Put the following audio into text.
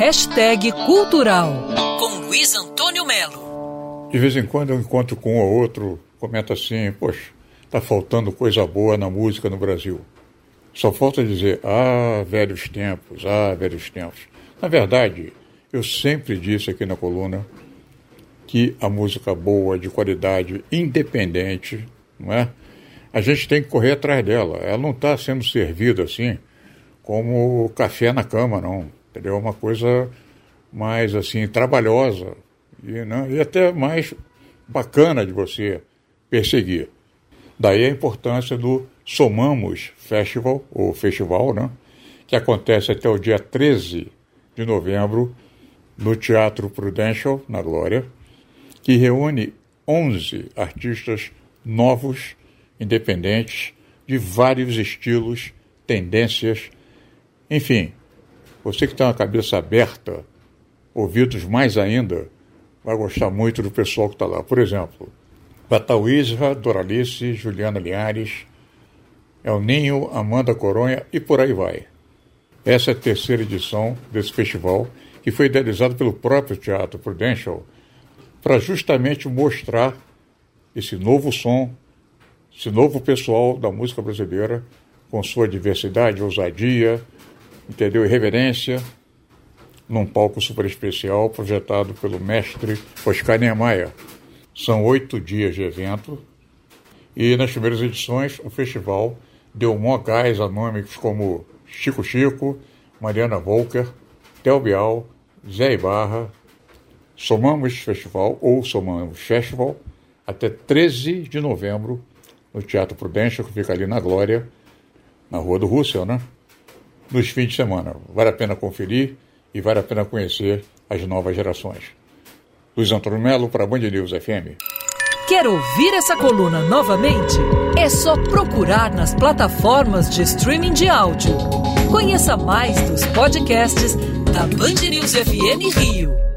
hashtag cultural com Luiz Antônio Melo. De vez em quando eu encontro com um ou outro, comenta assim, poxa, tá faltando coisa boa na música no Brasil. Só falta dizer, ah, velhos tempos, ah, velhos tempos. Na verdade, eu sempre disse aqui na coluna que a música boa, de qualidade, independente, não é? A gente tem que correr atrás dela. Ela não está sendo servida assim como café na cama, não. Entendeu? É uma coisa mais assim trabalhosa e, né? e até mais bacana de você perseguir. Daí a importância do Somamos Festival, ou festival, né? que acontece até o dia 13 de novembro no Teatro Prudential, na Glória, que reúne 11 artistas novos, independentes, de vários estilos, tendências, enfim. Você que tem uma cabeça aberta, ouvidos mais ainda, vai gostar muito do pessoal que está lá. Por exemplo, Batauísra, Doralice, Juliana Linhares, El Ninho, Amanda Coronha e por aí vai. Essa é a terceira edição desse festival, que foi idealizado pelo próprio Teatro Prudential, para justamente mostrar esse novo som, esse novo pessoal da música brasileira, com sua diversidade, ousadia, entendeu? Irreverência, num palco super especial projetado pelo mestre Oscar Niemeyer. São oito dias de evento e nas primeiras edições o festival deu mó gás a nomes como Chico Chico, Mariana Volker, Tel Bial, Zé Ibarra, Somamos Festival ou Somamos Festival até 13 de novembro no Teatro Prudência, que fica ali na Glória, na Rua do Russell, né? Nos fins de semana. Vale a pena conferir e vale a pena conhecer as novas gerações. Luiz Antônio Melo para Band News FM. Quer ouvir essa coluna novamente? É só procurar nas plataformas de streaming de áudio. Conheça mais dos podcasts da Band News FM Rio.